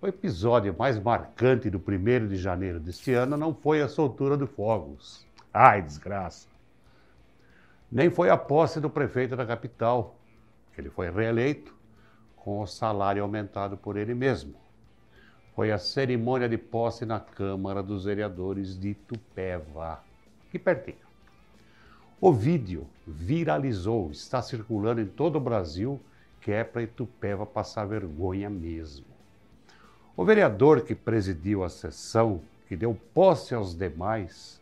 O episódio mais marcante do 1 de janeiro deste ano não foi a soltura de fogos. Ai, desgraça! Nem foi a posse do prefeito da capital, que ele foi reeleito com o salário aumentado por ele mesmo. Foi a cerimônia de posse na Câmara dos Vereadores de Itupeva, aqui pertinho. O vídeo viralizou, está circulando em todo o Brasil, que é para Itupeva passar vergonha mesmo. O vereador que presidiu a sessão, que deu posse aos demais,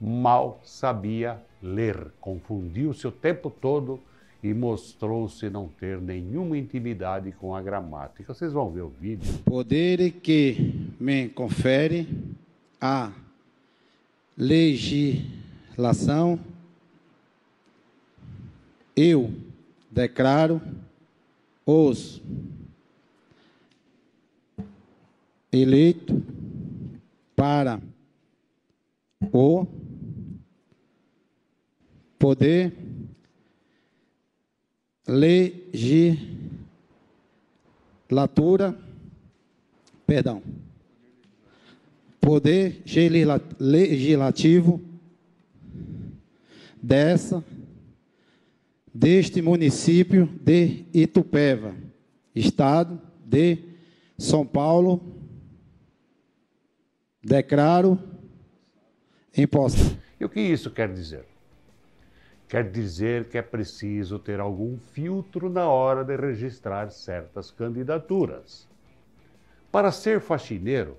mal sabia ler, confundiu-se o tempo todo e mostrou-se não ter nenhuma intimidade com a gramática. Vocês vão ver o vídeo. Poder que me confere a legislação eu declaro os eleitos para o poder legislatura, perdão, poder legislativo dessa deste município de Itupeva, estado de São Paulo, declaro imposto. E o que isso quer dizer? Quer dizer que é preciso ter algum filtro na hora de registrar certas candidaturas. Para ser faxineiro,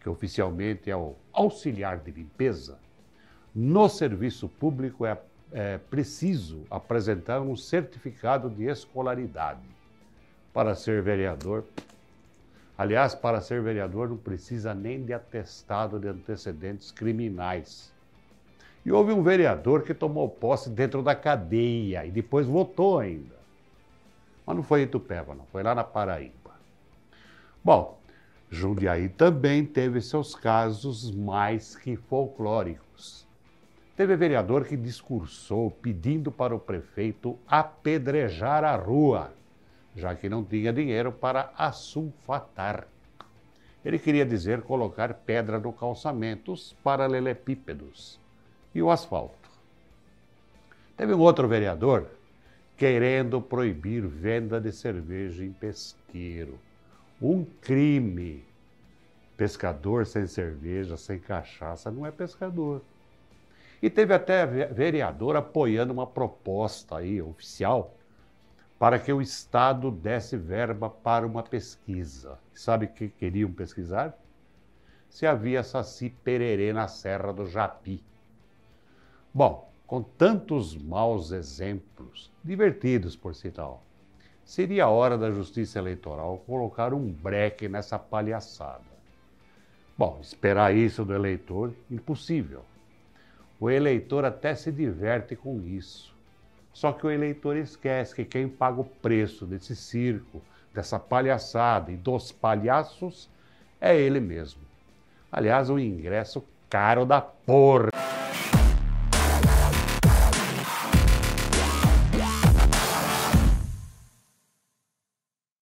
que oficialmente é o auxiliar de limpeza, no serviço público é é preciso apresentar um certificado de escolaridade para ser vereador. Aliás, para ser vereador não precisa nem de atestado de antecedentes criminais. E houve um vereador que tomou posse dentro da cadeia e depois votou ainda. Mas não foi em Itupeva, não, foi lá na Paraíba. Bom, Jundiaí também teve seus casos mais que folclóricos. Teve vereador que discursou pedindo para o prefeito apedrejar a rua, já que não tinha dinheiro para assulfatar. Ele queria dizer colocar pedra no calçamento, os paralelepípedos e o asfalto. Teve um outro vereador querendo proibir venda de cerveja em pesqueiro. Um crime. Pescador sem cerveja, sem cachaça, não é pescador. E teve até vereador apoiando uma proposta aí oficial para que o Estado desse verba para uma pesquisa. Sabe o que queriam pesquisar? Se havia saci pererê na Serra do Japi. Bom, com tantos maus exemplos, divertidos por si tal, seria a hora da Justiça Eleitoral colocar um breque nessa palhaçada. Bom, esperar isso do eleitor, impossível. O eleitor até se diverte com isso. Só que o eleitor esquece que quem paga o preço desse circo, dessa palhaçada e dos palhaços é ele mesmo. Aliás, um ingresso caro da porra.